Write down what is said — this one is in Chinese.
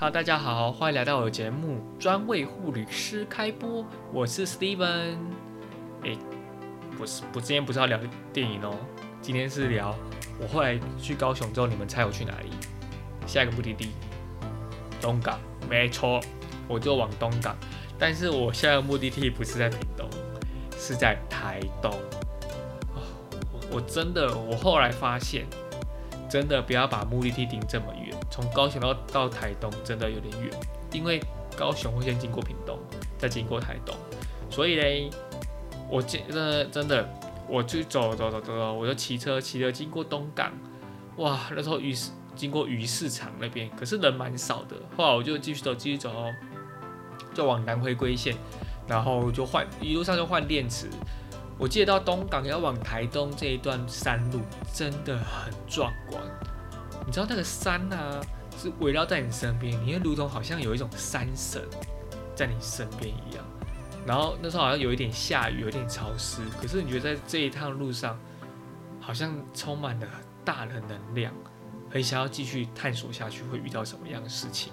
好大家好，欢迎来到我的节目《专为护理师开播》，我是 Steven。哎，不是，不，今天不是要聊电影哦，今天是聊我后来去高雄之后，你们猜我去哪里？下一个目的地，东港，没错，我就往东港。但是我下一个目的地不是在屏东，是在台东。哦，我真的，我后来发现。真的不要把目的地定这么远，从高雄到到台东真的有点远，因为高雄会先经过屏东，再经过台东，所以嘞，我真的真的，我就走走走走走，我就骑车骑车经过东港，哇，那时候鱼市经过鱼市场那边，可是人蛮少的，后来我就继续走继续走，就往南回归线，然后就换一路上就换电池。我记得到东港要往台东这一段山路真的很壮观，你知道那个山啊是围绕在你身边，你会如同好像有一种山神在你身边一样。然后那时候好像有一点下雨，有点潮湿，可是你觉得在这一趟路上好像充满了大的能量，很想要继续探索下去会遇到什么样的事情。